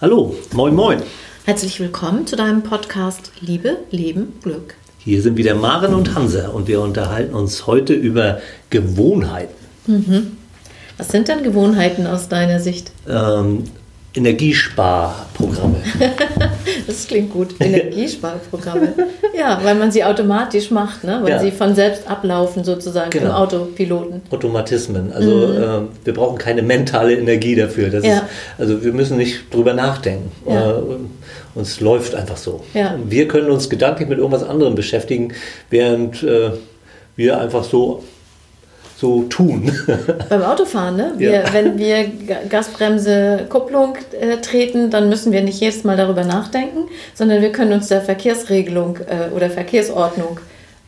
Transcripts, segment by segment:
Hallo, moin moin. Herzlich willkommen zu deinem Podcast Liebe, Leben, Glück. Hier sind wieder Maren und Hansa und wir unterhalten uns heute über Gewohnheiten. Mhm. Was sind denn Gewohnheiten aus deiner Sicht? Ähm, Energiesparprogramme. das klingt gut. Energiesparprogramme. ja, weil man sie automatisch macht, ne? weil ja. sie von selbst ablaufen sozusagen genau. im Autopiloten. Automatismen. Also mhm. äh, wir brauchen keine mentale Energie dafür. Ja. ist, also wir müssen nicht drüber nachdenken. Ja. Äh, uns läuft einfach so. Wir können uns gedanklich mit irgendwas anderem beschäftigen, während äh, wir einfach so so tun. Beim Autofahren, ne? Wir, ja. Wenn wir Gasbremse, Kupplung äh, treten, dann müssen wir nicht jedes Mal darüber nachdenken, sondern wir können uns der Verkehrsregelung äh, oder Verkehrsordnung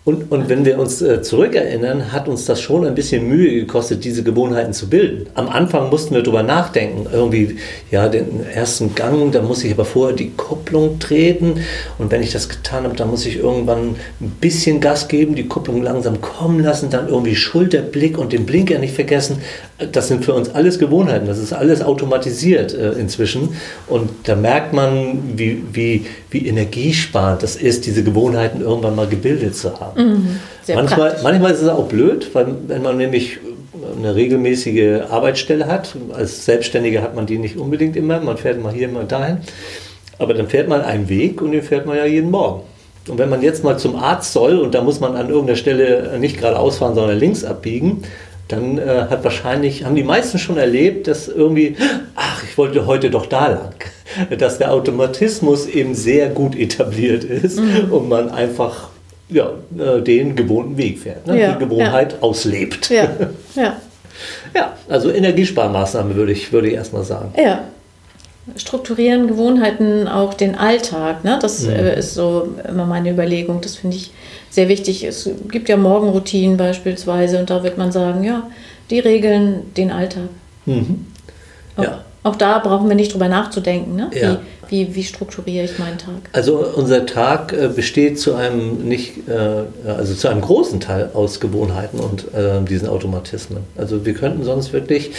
und, und wenn wir uns äh, zurückerinnern, hat uns das schon ein bisschen Mühe gekostet, diese Gewohnheiten zu bilden. Am Anfang mussten wir darüber nachdenken, irgendwie, ja, den ersten Gang, da muss ich aber vorher die Kupplung treten und wenn ich das getan habe, dann muss ich irgendwann ein bisschen Gas geben, die Kupplung langsam kommen lassen, dann irgendwie Schulterblick und den Blinker nicht vergessen. Das sind für uns alles Gewohnheiten, das ist alles automatisiert äh, inzwischen und da merkt man, wie, wie, wie energiesparend das ist, diese Gewohnheiten irgendwann mal gebildet zu haben. Mhm, manchmal, manchmal ist es auch blöd, weil wenn man nämlich eine regelmäßige Arbeitsstelle hat, als Selbstständiger hat man die nicht unbedingt immer, man fährt mal hier, mal dahin, aber dann fährt man einen Weg und den fährt man ja jeden Morgen. Und wenn man jetzt mal zum Arzt soll und da muss man an irgendeiner Stelle nicht geradeaus fahren, sondern links abbiegen, dann äh, hat wahrscheinlich, haben die meisten schon erlebt, dass irgendwie, ach, ich wollte heute doch da lang. Dass der Automatismus eben sehr gut etabliert ist mhm. und man einfach ja, äh, den gewohnten Weg fährt, ne? ja, die Gewohnheit ja. auslebt. Ja, ja. ja, also Energiesparmaßnahme würde ich, würde ich erstmal sagen. Ja. Strukturieren Gewohnheiten auch den Alltag. Ne? Das mhm. Äh, ist so immer meine Überlegung. Das finde ich sehr wichtig. Es gibt ja Morgenroutinen beispielsweise und da wird man sagen, ja, die regeln den Alltag. Mhm. Ja. Auch, auch da brauchen wir nicht drüber nachzudenken. Ne? Ja. Wie, wie, wie strukturiere ich meinen Tag? Also unser Tag äh, besteht zu einem nicht, äh, also zu einem großen Teil aus Gewohnheiten und äh, diesen Automatismen. Also wir könnten sonst wirklich,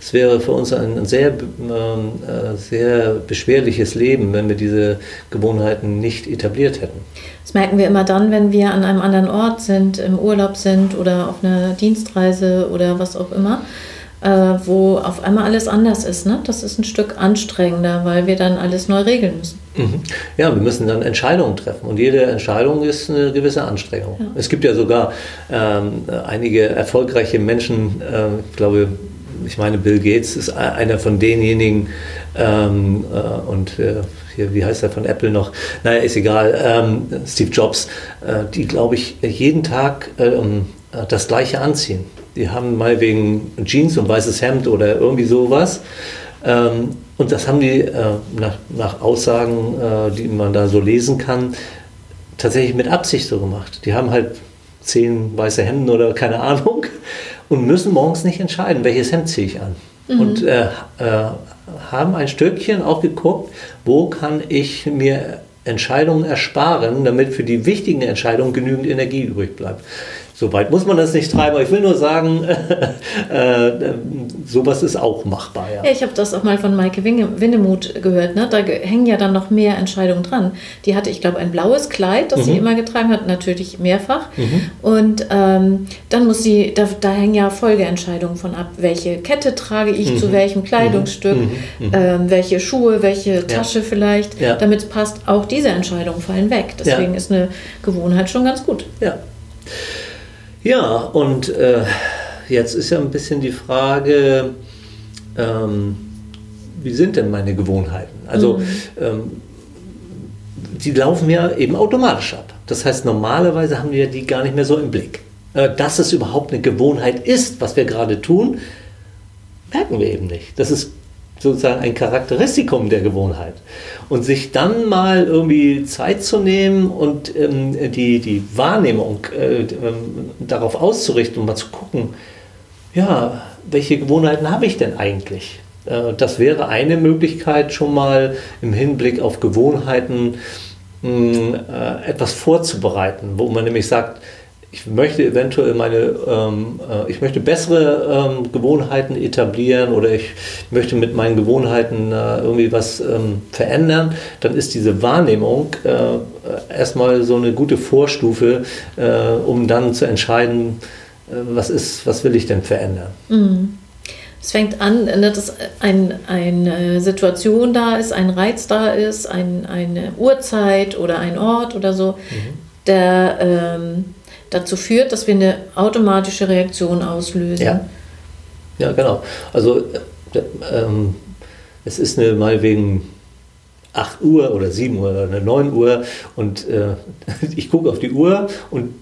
es wäre für uns ein sehr, ähm, äh, sehr beschwerliches Leben, wenn wir diese Gewohnheiten nicht etabliert hätten. Das merken wir immer dann, wenn wir an einem anderen Ort sind, im Urlaub sind oder auf einer Dienstreise oder was auch immer äh, wo auf einmal alles anders ist. Ne? Das ist ein Stück anstrengender, weil wir dann alles neu regeln müssen. Mhm. Ja, wir müssen dann Entscheidungen treffen und jede Entscheidung ist eine gewisse Anstrengung. Ja. Es gibt ja sogar ähm, einige erfolgreiche Menschen, äh, ich glaube, ich meine, Bill Gates ist einer von denjenigen ähm, äh, und äh, hier, wie heißt er von Apple noch? Naja, ist egal, ähm, Steve Jobs, äh, die, glaube ich, jeden Tag ähm, das Gleiche anziehen die haben mal wegen Jeans und weißes Hemd oder irgendwie sowas. Ähm, und das haben die äh, nach, nach, Aussagen, äh, die man da so lesen kann, tatsächlich mit Absicht so gemacht. Die haben halt zehn weiße Hemden oder keine Ahnung und müssen morgens nicht entscheiden, welches Hemd ziehe ich an. Mhm. Und äh, äh haben ein Stückchen auch geguckt, wo kann ich mir Entscheidungen ersparen, damit für die wichtigen Entscheidungen genügend Energie übrig bleibt. So weit muss man das nicht treiben, aber ich will nur sagen, äh, äh, sowas ist auch machbar. Ja, ja ich habe das auch mal von Maike Winnemuth gehört. Ne? Da hängen ja dann noch mehr Entscheidungen dran. Die hatte, ich glaube, ein blaues Kleid, das mhm. sie immer getragen hat, natürlich mehrfach. Mhm. Und ähm, dann muss sie, da, da, hängen ja Folgeentscheidungen von ab. Welche Kette trage ich mhm. zu welchem Kleidungsstück, mhm. Mhm. ähm, welche Schuhe, welche Tasche ja. vielleicht, ja. damit es passt. Auch diese Entscheidungen fallen weg. Deswegen ist eine Gewohnheit schon ganz gut. Ja. Ja, und äh, jetzt ist ja ein bisschen die Frage, ähm, wie sind denn meine Gewohnheiten? Also, mhm. ähm, die laufen ja eben automatisch ab. Das heißt, normalerweise haben wir die gar nicht mehr so im Blick. Äh, dass es überhaupt eine Gewohnheit ist, was wir gerade tun, merken wir eben nicht. Das ist sozusagen ein Charakteristikum der Gewohnheit. Und sich dann mal irgendwie Zeit zu nehmen und ähm, die, die Wahrnehmung äh, ähm, darauf auszurichten und mal zu gucken, ja, welche Gewohnheiten habe ich denn eigentlich? Äh, das wäre eine Möglichkeit, schon mal im Hinblick auf Gewohnheiten mh, äh, etwas vorzubereiten, wo man nämlich sagt, ich möchte eventuell meine, ähm, äh, ich möchte bessere ähm, Gewohnheiten etablieren oder ich möchte mit meinen Gewohnheiten äh, irgendwie was ähm, verändern, dann ist diese Wahrnehmung äh, erstmal so eine gute Vorstufe, äh, um dann zu entscheiden, äh, was ist, was will ich denn verändern. Mhm. Es fängt an, ne, dass ein, eine Situation da ist, ein Reiz da ist, ein, eine Uhrzeit oder ein Ort oder so, mhm. der ähm, dazu führt, dass wir eine automatische Reaktion auslösen. Ja, ja genau. Also äh, ähm, es ist eine mal wegen 8 Uhr oder 7 Uhr oder 9 Uhr und äh, ich gucke auf die Uhr und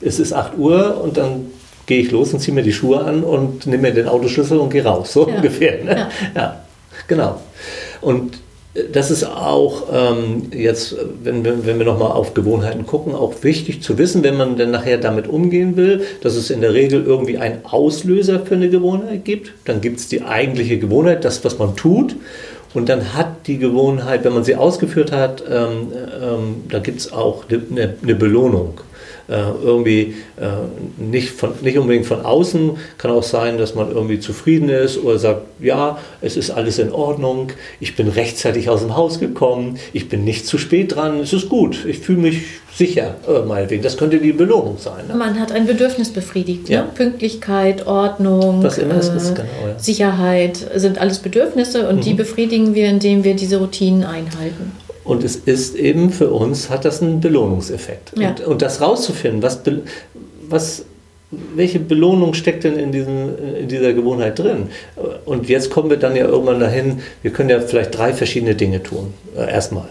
es ist 8 Uhr und dann gehe ich los und ziehe mir die Schuhe an und nehme mir den Autoschlüssel und gehe raus. So ja. ungefähr. Ne? Ja. ja. genau. Und das ist auch ähm, jetzt, wenn, wenn, wir nochmal auf Gewohnheiten gucken, auch wichtig zu wissen, wenn man dann nachher damit umgehen will, dass es in der Regel irgendwie einen Auslöser für eine Gewohnheit gibt. Dann gibt es die eigentliche Gewohnheit, das, was man tut. Und dann hat die Gewohnheit, wenn man sie ausgeführt hat, ähm, ähm, da gibt es auch eine, eine Belohnung. Äh, irgendwie äh, nicht, von, nicht unbedingt von außen. Kann auch sein, dass man irgendwie zufrieden ist oder sagt, ja, es ist alles in Ordnung, ich bin rechtzeitig aus dem Haus gekommen, ich bin nicht zu spät dran, es ist gut, ich fühle mich sicher, äh, meinetwegen. Das könnte die Belohnung sein. Ne? Man hat ein Bedürfnis befriedigt. Ne? Ja. Ne? Pünktlichkeit, Ordnung, immer äh, ist, genau, ja. Sicherheit sind alles Bedürfnisse und mhm. die befriedigen wir, indem wir diese Routinen einhalten. Und es ist eben für uns, hat das einen Belohnungseffekt. Ja. Und, und, das rauszufinden, was, was, welche Belohnung steckt denn in, diesem, in dieser Gewohnheit drin? Und jetzt kommen wir dann ja irgendwann dahin, wir können ja vielleicht drei verschiedene Dinge tun. Äh, erstmal.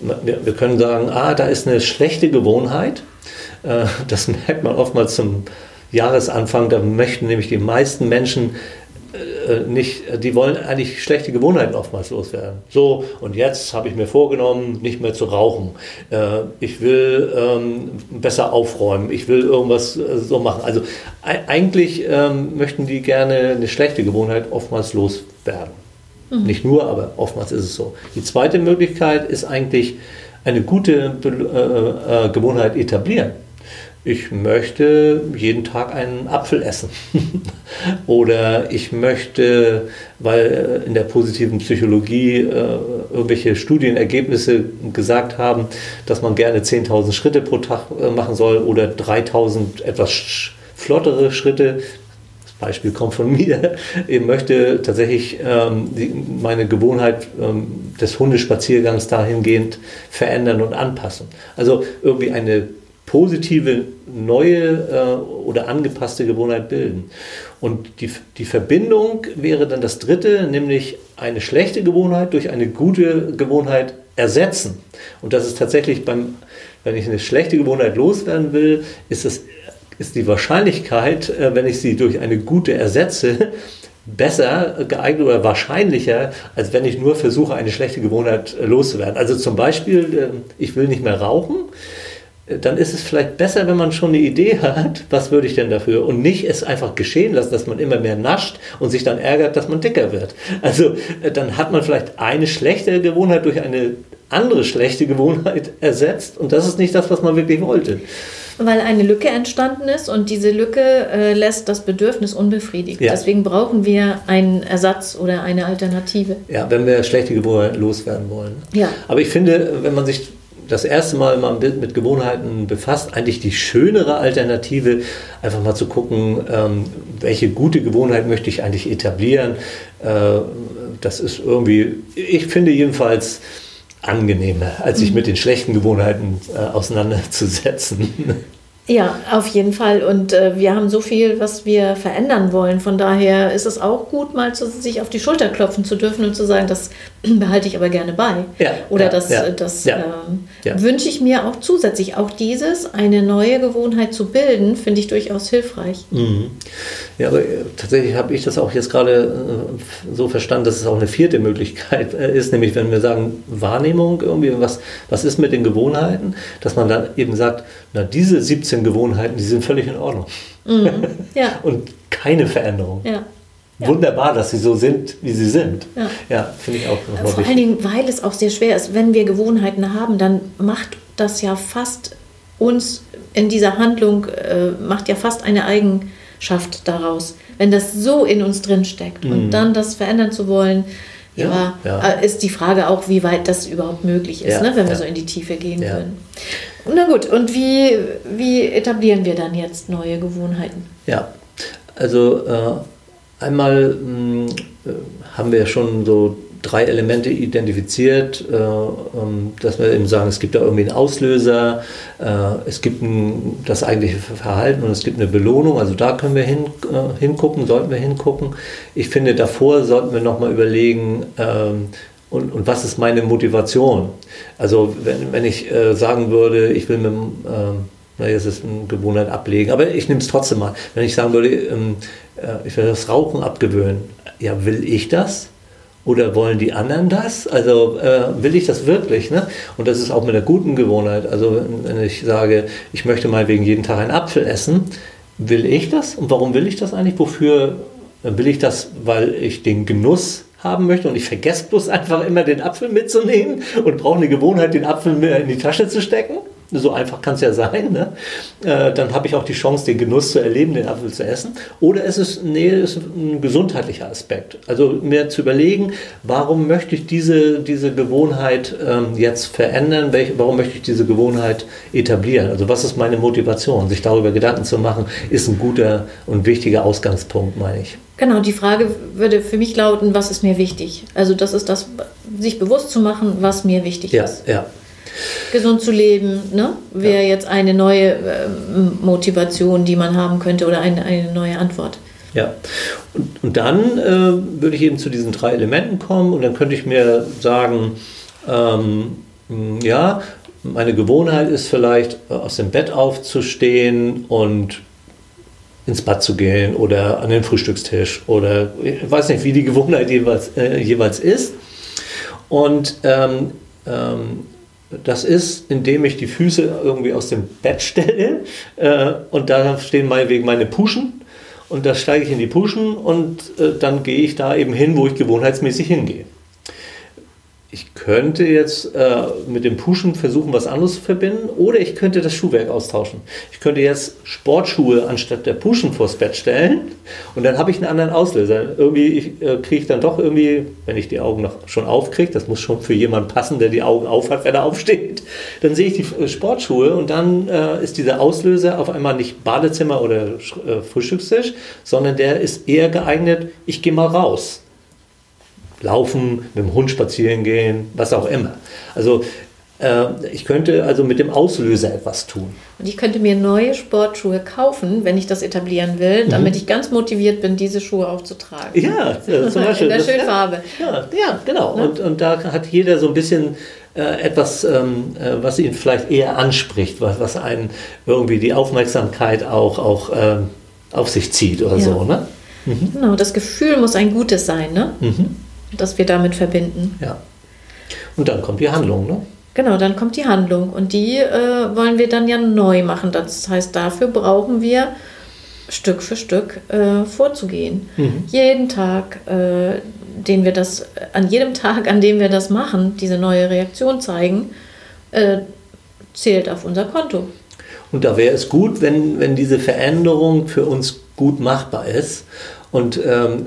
Wir, wir, können sagen, ah, da ist eine schlechte Gewohnheit. Äh, das merkt man oftmals zum Jahresanfang. Da möchten nämlich die meisten Menschen nicht, die wollen eigentlich schlechte Gewohnheiten oftmals loswerden. So, und jetzt habe ich mir vorgenommen, nicht mehr zu rauchen. Äh, ich will ähm, besser aufräumen. Ich will irgendwas äh, so machen. Also eigentlich ähm, möchten die gerne eine schlechte Gewohnheit oftmals loswerden. Mhm. Nicht nur, aber oftmals ist es so. Die zweite Möglichkeit ist eigentlich eine gute äh, äh, Gewohnheit etablieren ich möchte jeden Tag einen Apfel essen. Oder ich möchte, weil in der positiven Psychologie äh, irgendwelche Studienergebnisse gesagt haben, dass man gerne 10.000 Schritte pro Tag äh, machen soll oder 3.000 etwas flottere Schritte. Das Beispiel kommt von mir. Ich möchte tatsächlich ähm, die, meine Gewohnheit ähm, des Hundespaziergangs dahingehend verändern und anpassen. Also irgendwie eine positive, neue äh, oder angepasste Gewohnheit bilden. Und die, die Verbindung wäre dann das dritte, nämlich eine schlechte Gewohnheit durch eine gute Gewohnheit ersetzen. Und das ist tatsächlich beim, wenn ich eine schlechte Gewohnheit loswerden will, ist, das, ist die Wahrscheinlichkeit, äh, wenn ich sie durch eine gute ersetze, besser geeignet oder wahrscheinlicher, als wenn ich nur versuche, eine schlechte Gewohnheit äh, loszuwerden. Also zum Beispiel, äh, ich will nicht mehr rauchen dann ist es vielleicht besser, wenn man schon eine Idee hat, was würde ich denn dafür und nicht es einfach geschehen lassen, dass man immer mehr nascht und sich dann ärgert, dass man dicker wird. Also äh, dann hat man vielleicht eine schlechte Gewohnheit durch eine andere schlechte Gewohnheit ersetzt und das ist nicht das, was man wirklich wollte. Weil eine Lücke entstanden ist und diese Lücke äh, lässt das Bedürfnis unbefriedigt. Ja. Deswegen brauchen wir einen Ersatz oder eine Alternative. Ja, wenn wir schlechte Gewohnheiten loswerden wollen. Ja. Aber ich finde, wenn man sich das erste Mal mal mit Gewohnheiten befasst, eigentlich die schönere Alternative, einfach mal zu gucken, ähm, welche gute Gewohnheit möchte ich eigentlich etablieren. Äh, das ist irgendwie, ich finde jedenfalls angenehmer, als sich mhm. mit den schlechten Gewohnheiten äh, auseinanderzusetzen. Ja, auf jeden Fall. Und äh, wir haben so viel, was wir verändern wollen. Von daher ist es auch gut, mal zu, sich auf die Schulter klopfen zu dürfen und zu sagen, das behalte ich aber gerne bei. Ja, Oder ja, das, ja, das äh, wünsche ich mir auch zusätzlich. Auch dieses, eine neue Gewohnheit zu bilden, finde ich durchaus hilfreich. Mhm. Ja, aber äh, tatsächlich habe ich das auch jetzt gerade äh, so verstanden, dass es auch eine vierte Möglichkeit äh, ist, nämlich wenn wir sagen Wahrnehmung irgendwie, was, was ist mit den Gewohnheiten, dass man dann eben sagt, na diese 17 Gewohnheiten, die sind völlig in Ordnung. Mhm. Ja. Und keine Veränderung. Ja. Ja. Wunderbar, dass sie so sind, wie sie sind. Ja, ja finde ich auch. Vor wichtig. allen Dingen, weil es auch sehr schwer ist, wenn wir Gewohnheiten haben, dann macht das ja fast uns in dieser Handlung äh, macht ja fast eine Eigenschaft daraus. Wenn das so in uns drin steckt mhm. und dann das verändern zu wollen, ja, ja, äh, ist die Frage auch, wie weit das überhaupt möglich ist, ja, ne, wenn wir so in die Tiefe gehen können. Na gut, und wie, wie etablieren wir dann jetzt neue Gewohnheiten? Ja, also äh, einmal mh, äh, haben wir schon so drei Elemente identifiziert, äh, ähm, dass wir eben sagen, es gibt da irgendwie einen Auslöser, äh, es gibt ein, das eigentliche Verhalten und es gibt eine Belohnung. Also da können wir hin, äh, hingucken, sollten wir hingucken. Ich finde, davor sollten wir nochmal überlegen, ähm, und, und was ist meine Motivation? Also wenn, wenn ich sagen würde, ich will mit ähm, na, jetzt ist eine Gewohnheit ablegen, aber ich nehme es trotzdem mal. Wenn ich sagen würde, ich will das Rauchen abgewöhnen, ja, will ich das? Oder wollen die anderen das? Also äh, will ich das wirklich? Ne? Und das ist auch mit einer guten Gewohnheit. Also wenn ich sage, ich möchte mal wegen jeden Tag einen Apfel essen, will ich das? Und warum will ich das eigentlich? Wofür will ich das? Weil ich den Genuss haben möchte und ich vergesse bloß einfach immer den Apfel mitzunehmen und brauche eine Gewohnheit, den Apfel in die Tasche zu stecken. So einfach kann es ja sein. Ne? Äh, dann habe ich auch die Chance, den Genuss zu erleben, den Apfel zu essen. Oder es ist, nee, es ist ein gesundheitlicher Aspekt. Also mir zu überlegen, warum möchte ich diese, diese Gewohnheit ähm, jetzt verändern? Welch, warum möchte ich diese Gewohnheit etablieren? Also was ist meine Motivation? Sich darüber Gedanken zu machen, ist ein guter und wichtiger Ausgangspunkt, meine ich. Genau, die Frage würde für mich lauten, was ist mir wichtig? Also das ist das, sich bewusst zu machen, was mir wichtig ja, ist. Ja, gesund zu leben, ne? wäre ja. jetzt eine neue äh, Motivation, die man haben könnte oder eine, eine neue Antwort. Ja, und, und dann äh, würde ich eben zu diesen drei Elementen kommen und dann könnte ich mir sagen, ähm, ja, meine Gewohnheit ist vielleicht äh, aus dem Bett aufzustehen und ins Bad zu gehen oder an den Frühstückstisch oder ich weiß nicht, wie die Gewohnheit jeweils, äh, jeweils ist. Und ähm, ähm, das ist, indem ich die Füße irgendwie aus dem Bett stelle äh, und da stehen meinetwegen meine Puschen. Und da steige ich in die Puschen und äh, dann gehe ich da eben hin, wo ich gewohnheitsmäßig hingehe ich könnte jetzt äh, mit dem Pushen versuchen, was anderes zu verbinden, oder ich könnte das Schuhwerk austauschen. Ich könnte jetzt Sportschuhe anstatt der Pushen vors Bett stellen und dann habe ich einen anderen Auslöser. Irgendwie äh, kriege ich dann doch irgendwie, wenn ich die Augen noch schon aufkriege, das muss schon für jemanden passen, der die Augen aufhat, wenn er aufsteht, dann sehe ich die äh, Sportschuhe und dann äh, ist dieser Auslöser auf einmal nicht Badezimmer oder äh, Frühstückstisch, sondern der ist eher geeignet, ich gehe mal raus laufen, mit dem Hund spazieren gehen, was auch immer. Also äh, ich könnte also mit dem Auslöser etwas tun. Und ich könnte mir neue Sportschuhe kaufen, wenn ich das etablieren will, mhm. damit ich ganz motiviert bin, diese Schuhe auch zu tragen. Ja, zum Beispiel. In der schönen Farbe. Ja, ja genau. Ne? Und, und da hat jeder so ein bisschen äh, etwas, ähm, äh, was ihn vielleicht eher anspricht, was, was einen irgendwie die Aufmerksamkeit auch, auch ähm, auf sich zieht oder ja. so. Ne? Mhm. Genau, das Gefühl muss ein gutes sein. Ne? Mhm das wir damit verbinden. Ja. Und dann kommt die Handlung, ne? Genau, dann kommt die Handlung und die äh, wollen wir dann ja neu machen. Das heißt, dafür brauchen wir Stück für Stück äh, vorzugehen. Mhm. Jeden Tag, äh, den wir das, an jedem Tag, an dem wir das machen, diese neue Reaktion zeigen, äh, zählt auf unser Konto. Und da wäre es gut, wenn, wenn diese Veränderung für uns gut machbar ist. Und ähm,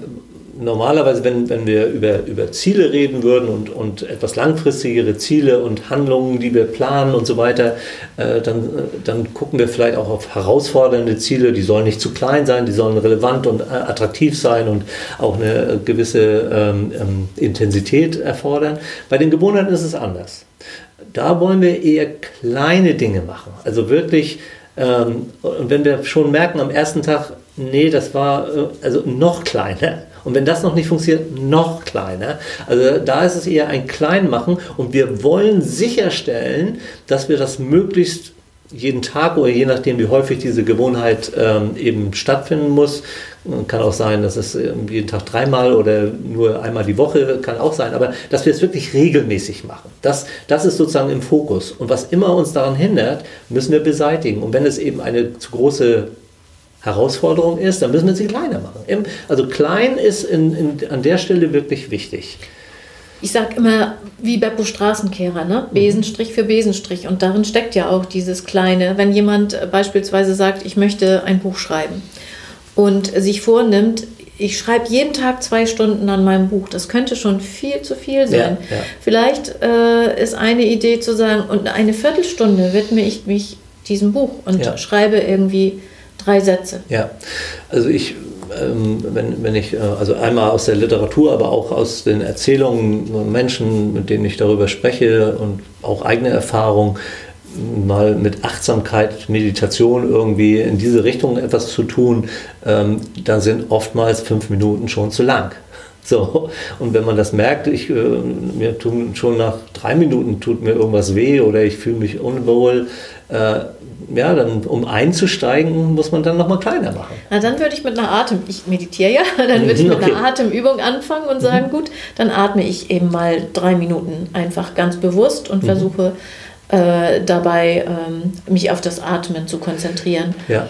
normalerweise, wenn, wenn wir über, über Ziele reden würden und, und etwas langfristigere Ziele und Handlungen, die wir planen und so weiter, äh, dann, dann gucken wir vielleicht auch auf herausfordernde Ziele. Die sollen nicht zu klein sein, die sollen relevant und äh, attraktiv sein und auch eine gewisse ähm, ähm, Intensität erfordern. Bei den Gewohnheiten ist es anders. Da wollen wir eher kleine Dinge machen. Also wirklich, ähm, und wenn wir schon merken am ersten Tag, nee, das war äh, also noch kleiner und wenn das noch nicht funktioniert, noch kleiner. Also da ist es eher ein Kleinmachen und wir wollen sicherstellen, dass wir das möglichst jeden Tag oder je nachdem, wie häufig diese Gewohnheit ähm, eben stattfinden muss. Kann auch sein, dass es jeden Tag dreimal oder nur einmal die Woche kann auch sein, aber dass wir es wirklich regelmäßig machen. Das, das ist sozusagen im Fokus. Und was immer uns daran hindert, müssen wir beseitigen. Und wenn es eben eine zu große Herausforderung ist, dann müssen wir sie kleiner machen. Also klein ist in, in, an der Stelle wirklich wichtig. ich sage immer, wie Beppo Straßenkehrer, ne? Besenstrich für Besenstrich. Und darin steckt ja auch dieses Kleine. Wenn jemand beispielsweise sagt, ich möchte ein Buch schreiben und sich vornimmt, ich schreibe jeden Tag zwei Stunden an meinem Buch. Das könnte schon viel zu viel sein. Ja, ja. Vielleicht äh, ist eine Idee zu sagen, und eine Viertelstunde widme ich mich diesem Buch und ja. schreibe irgendwie drei Sätze. Ja, also ich, ähm, wenn, wenn ich, äh, also einmal aus der Literatur, aber auch aus den Erzählungen von Menschen, mit denen ich darüber spreche und auch eigene Erfahrungen, mal mit Achtsamkeit, Meditation irgendwie in diese Richtung etwas zu tun, ähm, da sind oftmals fünf Minuten schon zu lang. So, und wenn man das merkt, ich, äh, mir tun schon nach drei Minuten tut mir irgendwas weh oder ich fühle mich unwohl, äh, ja, dann um einzusteigen, muss man dann nochmal kleiner machen. Na, dann würde ich mit einer Atem, ich meditiere ja, dann würde ich mit okay. einer Atemübung anfangen und sagen, mhm. gut, dann atme ich eben mal drei Minuten einfach ganz bewusst und mhm. versuche äh, dabei, ähm, mich auf das Atmen zu konzentrieren. Ja.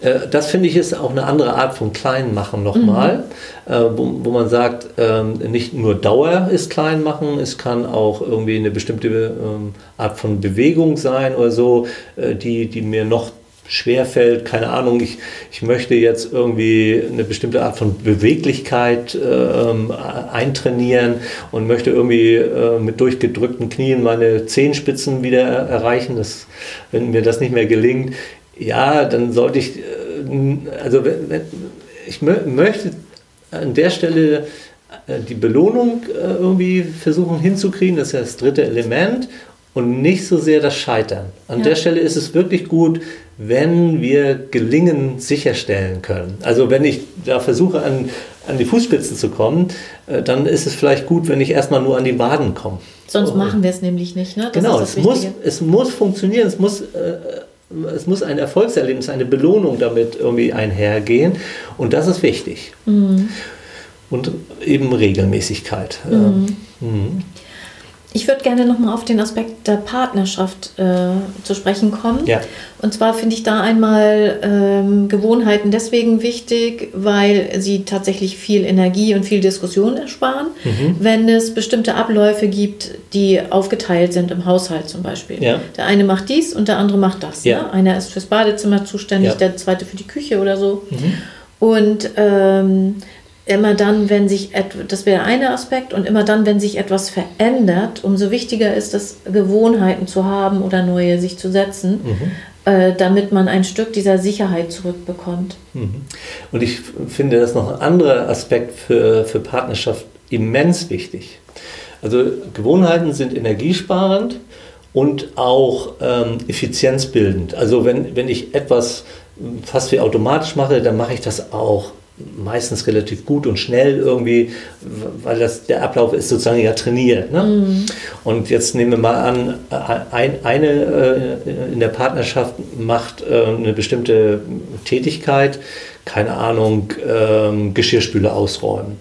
Äh, das finde ich ist auch eine andere Art von Kleinmachen nochmal, mhm. äh, wo, wo, man sagt, ähm, nicht nur Dauer ist Kleinmachen, es kann auch irgendwie eine bestimmte ähm, Art von Bewegung sein oder so, äh, die, die mir noch schwer fällt, keine Ahnung, ich, ich möchte jetzt irgendwie eine bestimmte Art von Beweglichkeit äh, eintrainieren und möchte irgendwie äh, mit durchgedrückten Knien meine Zehenspitzen wieder erreichen. Das, wenn mir das nicht mehr gelingt, ja, dann sollte ich, äh, also wenn, wenn, ich mö möchte an der Stelle äh, die Belohnung äh, irgendwie versuchen hinzukriegen, das ist ja das dritte Element und nicht so sehr das Scheitern. An ja. der Stelle ist es wirklich gut, wenn wir Gelingen sicherstellen können. Also wenn ich da versuche, an, an die Fußspitzen zu kommen, dann ist es vielleicht gut, wenn ich erstmal nur an die Waden komme. Sonst machen wir es nämlich nicht. Ne? Das genau, es muss, es muss funktionieren, es muss, äh, es muss ein Erfolgserlebnis, eine Belohnung damit irgendwie einhergehen und das ist wichtig. Mhm. Und eben Regelmäßigkeit. Mhm. Mhm. Ich würde gerne nochmal auf den Aspekt der Partnerschaft äh, zu sprechen kommen. Ja. Und zwar finde ich da einmal ähm, Gewohnheiten deswegen wichtig, weil sie tatsächlich viel Energie und viel Diskussion ersparen, mhm. wenn es bestimmte Abläufe gibt, die aufgeteilt sind im Haushalt zum Beispiel. Ja. Der eine macht dies und der andere macht das. Ja. Ne? Einer ist fürs Badezimmer zuständig, der zweite für die Küche oder so. Mhm. Und ähm, immer dann, wenn sich das wäre ein Aspekt und immer dann, wenn sich etwas verändert, umso wichtiger ist es, Gewohnheiten zu haben oder neue sich zu setzen, mhm. äh, damit man ein Stück dieser Sicherheit zurückbekommt. Mhm. Und ich finde das noch ein anderer Aspekt für, für Partnerschaft immens wichtig. Also Gewohnheiten sind energiesparend und auch ähm, effizienzbildend. Also wenn, wenn ich etwas fast wie automatisch mache, dann mache ich das auch meistens relativ gut und schnell irgendwie, weil das, der Ablauf ist sozusagen ja trainiert. Ne? Mhm. Und jetzt nehmen wir mal an, ein, eine äh, in der Partnerschaft macht äh, eine bestimmte Tätigkeit, keine Ahnung, ähm, Geschirrspüle ausräumen.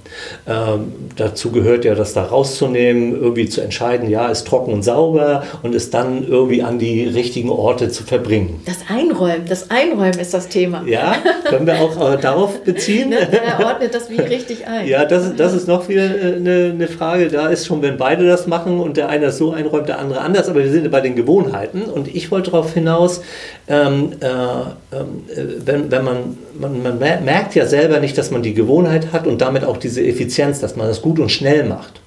Ähm, dazu gehört ja, das da rauszunehmen, irgendwie zu entscheiden, ja, ist trocken und sauber und es dann irgendwie an die richtigen Orte zu verbringen. Das Einräumen, das Einräumen ist das Thema. Ja, können wir auch äh, darauf beziehen. Ne, er ordnet das wie richtig ein. Ja, das, das ist noch wieder äh, eine, eine Frage. Da ist schon, wenn beide das machen und der eine das so einräumt, der andere anders, aber wir sind bei den Gewohnheiten und ich wollte darauf hinaus, ähm, äh, ähm, äh, wenn, wenn man, man, man merkt ja selber nicht, dass man die Gewohnheit hat und damit auch diese Effizienz, dass man das gut und schnell macht.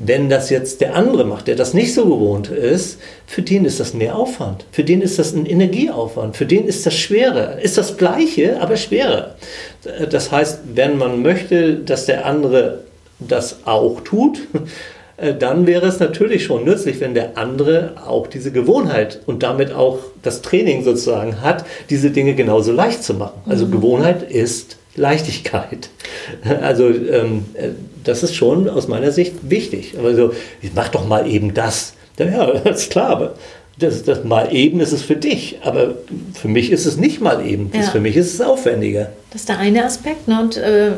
Wenn das jetzt der andere macht, der das nicht so gewohnt ist, für den ist das mehr Aufwand. Für den ist das ein Energieaufwand. Für den ist das schwerer. Ist das gleiche, aber schwerer. Das heißt, wenn man möchte, dass der andere das auch tut, dann wäre es natürlich schon nützlich, wenn der andere auch diese Gewohnheit und damit auch das Training sozusagen hat, diese Dinge genauso leicht zu machen. Also mhm. Gewohnheit ist Leichtigkeit. Also ähm, äh, das ist schon aus meiner Sicht wichtig. Also ich mach doch mal eben das. Ja, das ist klar, das, das mal eben ist es für dich, aber für mich ist es nicht mal eben. Ja. Für mich ist es aufwendiger. Das ist der eine Aspekt. Ne? Und äh,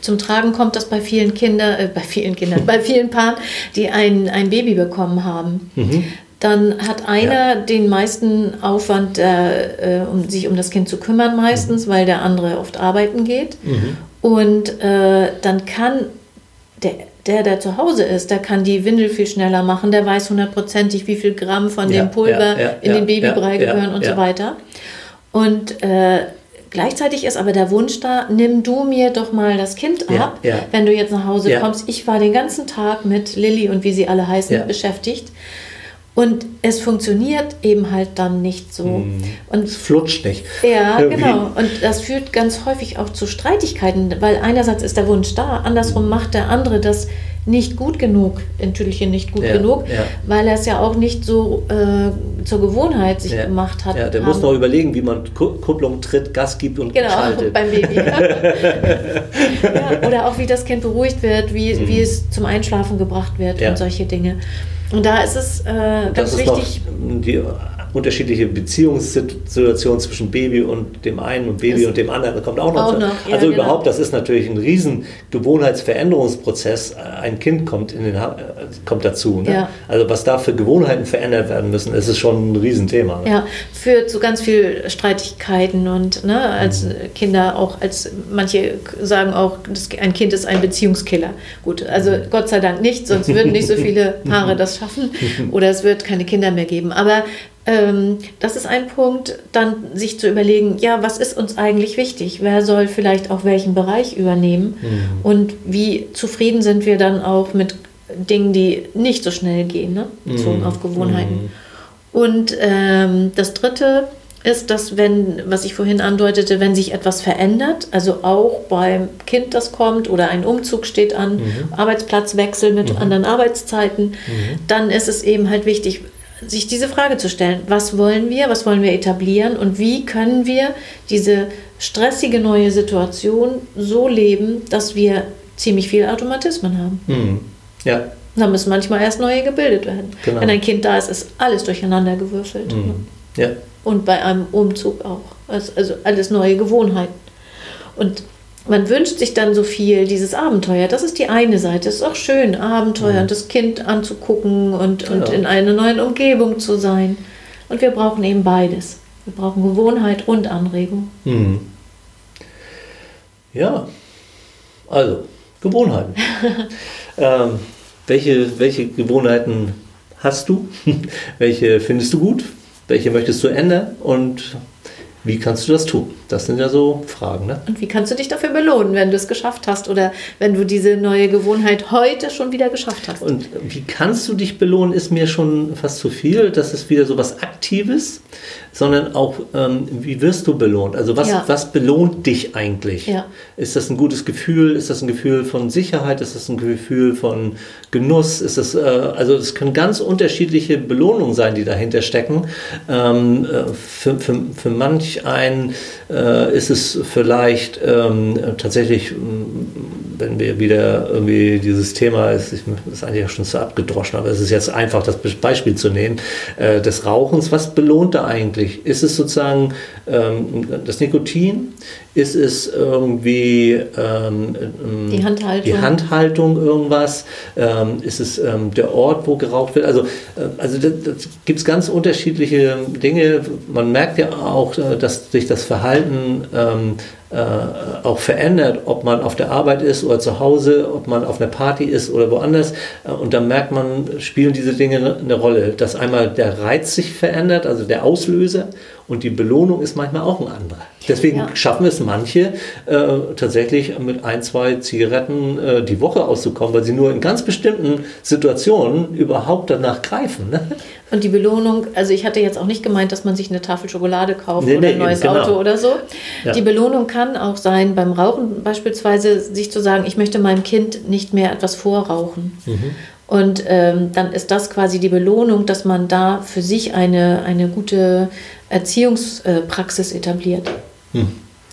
zum Tragen kommt das bei vielen Kindern, äh, bei vielen Kindern, bei vielen Paaren, die ein, ein Baby bekommen haben. Mhm. Dann hat einer ja. den meisten Aufwand, äh, um sich um das Kind zu kümmern, meistens, mhm. weil der andere oft arbeiten geht. Mhm. Und äh, dann kann der der, der zu Hause ist, der kann die Windel viel schneller machen, der weiß hundertprozentig, wie viel Gramm von Ja, dem Pulver ja, ja, in den Babybrei gehören und so weiter. Und äh, gleichzeitig ist aber der Wunsch da, nimm du mir doch mal das Kind ab, wenn du jetzt nach Hause kommst. Ich war den ganzen Tag mit Lilly und wie sie alle heißen beschäftigt. Und es funktioniert eben halt dann nicht so. Und Es flutscht nicht. ja, Irgendwie. genau. Und das führt ganz häufig auch zu Streitigkeiten, weil einerseits ist der Wunsch da, andersrum macht der andere das nicht gut genug, in Tüdelchen nicht gut Ja, genug, ja. weil er es ja auch nicht so äh, zur Gewohnheit sich Ja. gemacht hat. Ja, der haben. muss noch überlegen, wie man Ku- Kupplung tritt, Gas gibt und Genau, schaltet. beim Baby. oder auch wie das Kind beruhigt wird, wie, wie es zum Einschlafen gebracht wird Mhm. Und solche Dinge. Und da ist es äh, ganz das ist wichtig. noch die unterschiedliche Beziehungssituation zwischen Baby und dem einen und Baby Das- und dem anderen. Das kommt auch noch. Auch noch, ja, also genau. überhaupt, das ist natürlich ein riesen Gewohnheitsveränderungsprozess. Ein Kind kommt, in den, Ha- äh, kommt dazu. Ne? Ja. Also was da für Gewohnheiten verändert werden müssen, ist es schon ein Riesenthema. Ne? Ja, führt zu ganz viel Streitigkeiten und ne, als Kinder auch, als manche sagen auch, ein Kind ist ein Beziehungskiller. Gut, also Gott sei Dank nicht, sonst würden nicht so viele Paare das schaffen oder es wird keine Kinder mehr geben. Aber ähm, das ist ein Punkt, dann sich zu überlegen, ja, was ist uns eigentlich wichtig? Wer soll vielleicht auch welchen Bereich übernehmen? Und wie zufrieden sind wir dann auch mit Dingen, die nicht so schnell gehen, ne? bezogen auf Gewohnheiten? Und ähm, das Dritte ist, dass wenn, was ich vorhin andeutete, wenn sich etwas verändert, also auch beim Kind, das kommt oder ein Umzug steht an, Arbeitsplatzwechsel mit anderen Arbeitszeiten, dann ist es eben halt wichtig, sich diese Frage zu stellen, was wollen wir, was wollen wir etablieren und wie können wir diese stressige neue Situation so leben, dass wir ziemlich viele Automatismen haben. Mhm. Ja. Da müssen manchmal erst neue gebildet werden. Genau. Wenn ein Kind da ist, ist alles durcheinander gewürfelt. Mhm. Ja. Und bei einem Umzug auch. Also also alles neue Gewohnheiten. Und man wünscht sich dann so viel, dieses Abenteuer. Das ist die eine Seite. Es ist auch schön, Abenteuer und das Kind anzugucken und, und Genau. in einer neuen Umgebung zu sein. Und wir brauchen eben beides. Wir brauchen Gewohnheit und Anregung. Mhm. Ja, also Gewohnheiten. ähm, welche, welche Gewohnheiten hast du? welche findest du gut? Welche möchtest du ändern? Und wie kannst du das tun? Das sind ja so Fragen. Ne? Und wie kannst du dich dafür belohnen, wenn du es geschafft hast oder wenn du diese neue Gewohnheit heute schon wieder geschafft hast? Und wie kannst du dich belohnen, ist mir schon fast zu viel. Das ist wieder so was Aktives, sondern auch, ähm, wie wirst du belohnt? Also was, Ja. was belohnt dich eigentlich? Ja. Ist das ein gutes Gefühl? Ist das ein Gefühl von Sicherheit? Ist das ein Gefühl von Genuss? Ist das, äh, also es können ganz unterschiedliche Belohnungen sein, die dahinter stecken. Ähm, äh, für, für, für manch einen äh, ist es vielleicht ähm, tatsächlich, wenn wir wieder irgendwie dieses Thema, ist, ist eigentlich auch schon zu abgedroschen, aber es ist jetzt einfach das Beispiel zu nehmen, äh, des Rauchens. Was belohnt da eigentlich? Ist es sozusagen ähm, das Nikotin? Ist es irgendwie ähm, ähm, Die Handhaltung. die Handhaltung irgendwas? Ähm, ist es ähm, der Ort, wo geraucht wird? Also, äh, also da, gibt es ganz unterschiedliche Dinge. Man merkt ja auch, äh, dass sich das Verhalten ähm, äh, auch verändert, ob man auf der Arbeit ist oder zu Hause, ob man auf einer Party ist oder woanders. Äh, Und dann merkt man, spielen diese Dinge eine Rolle, dass einmal der Reiz sich verändert, also der Auslöser, und die Belohnung ist manchmal auch ein anderer. Deswegen Ja. schaffen es manche äh, tatsächlich mit ein, zwei Zigaretten äh, die Woche auszukommen, weil sie nur in ganz bestimmten Situationen überhaupt danach greifen. Ne? Und die Belohnung, also ich hatte jetzt auch nicht gemeint, dass man sich eine Tafel Schokolade kauft Nee, oder nee, ein neues genau. Auto oder so. Ja. Die Belohnung kann auch sein, beim Rauchen beispielsweise, sich zu sagen, ich möchte meinem Kind nicht mehr etwas vorrauchen. Mhm. Und ähm, dann ist das quasi die Belohnung, dass man da für sich eine, eine gute Erziehungspraxis etabliert. Hm.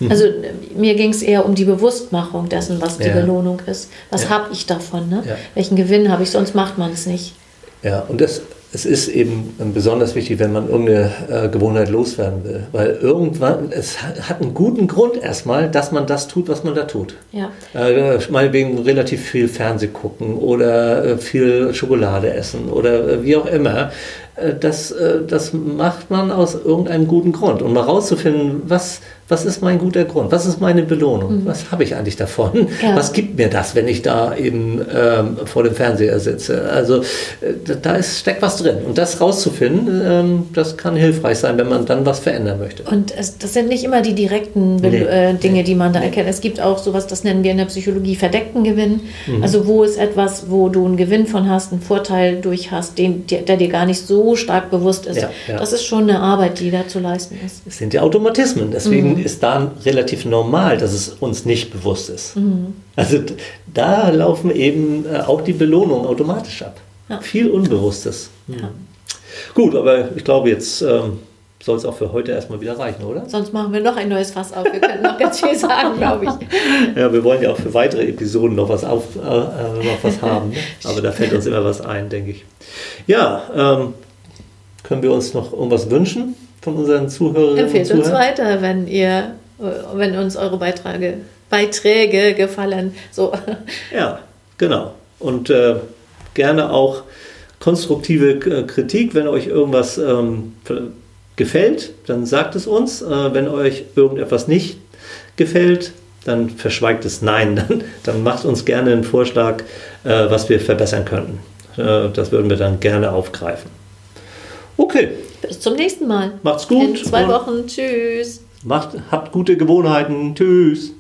Also äh, mir ging es eher um die Bewusstmachung dessen, was die Ja. Belohnung ist. Was Ja. habe ich davon? Ne? Ja. Welchen Gewinn habe ich? Sonst macht man es nicht. Ja, und das, es ist eben besonders wichtig, wenn man irgendeine äh, Gewohnheit loswerden will. Weil irgendwann, es hat hat einen guten Grund erstmal, dass man das tut, was man da tut. Ja. Äh, meinetwegen relativ viel Fernseh gucken oder äh, viel Schokolade essen oder äh, wie auch immer. Äh, das, äh, das macht man aus irgendeinem guten Grund. Und mal rauszufinden, was, Was ist mein guter Grund? Was ist meine Belohnung? Mhm. Was habe ich eigentlich davon? Ja. Was gibt mir das, wenn ich da eben ähm, vor dem Fernseher sitze? Also äh, da ist, steckt was drin. Und das rauszufinden, ähm, das kann hilfreich sein, wenn man dann was verändern möchte. Und es, das sind nicht immer die direkten nee. äh, Dinge, die man da erkennt. Es gibt auch sowas, das nennen wir in der Psychologie verdeckten Gewinn. Mhm. Also wo ist etwas, wo du einen Gewinn von hast, einen Vorteil durch hast, den, der, der dir gar nicht so stark bewusst ist. Ja, ja. Das ist schon eine Arbeit, die da zu leisten ist. Es sind ja Automatismen. Deswegen mhm. Ist da relativ normal, dass es uns nicht bewusst ist. Mhm. Also da laufen eben äh, auch die Belohnungen automatisch ab. Ja. Viel Unbewusstes. Mhm. Gut, aber ich glaube, jetzt ähm, soll es auch für heute erstmal wieder reichen, oder? Sonst machen wir noch ein neues Fass auf. Wir können noch ganz viel sagen, glaube ich. Ja, wir wollen ja auch für weitere Episoden noch was, auf, äh, äh noch was haben. Ne? Aber da fällt uns immer was ein, denke ich. Ja, ähm, können wir uns noch irgendwas wünschen von unseren Zuhörerinnen Empfehlt und Zuhörern? uns weiter, wenn ihr, wenn uns eure Beiträge, Beiträge gefallen. So. Ja, genau. Und äh, gerne auch konstruktive äh, Kritik, wenn euch irgendwas ähm, gefällt, dann sagt es uns. Äh, wenn euch irgendetwas nicht gefällt, dann verschweigt es Nein. Dann, dann macht uns gerne einen Vorschlag, äh, was wir verbessern könnten. Äh, das würden wir dann gerne aufgreifen. Okay. Bis zum nächsten Mal. Macht's gut. In zwei Wochen. Tschüss. Macht, habt gute Gewohnheiten. Tschüss.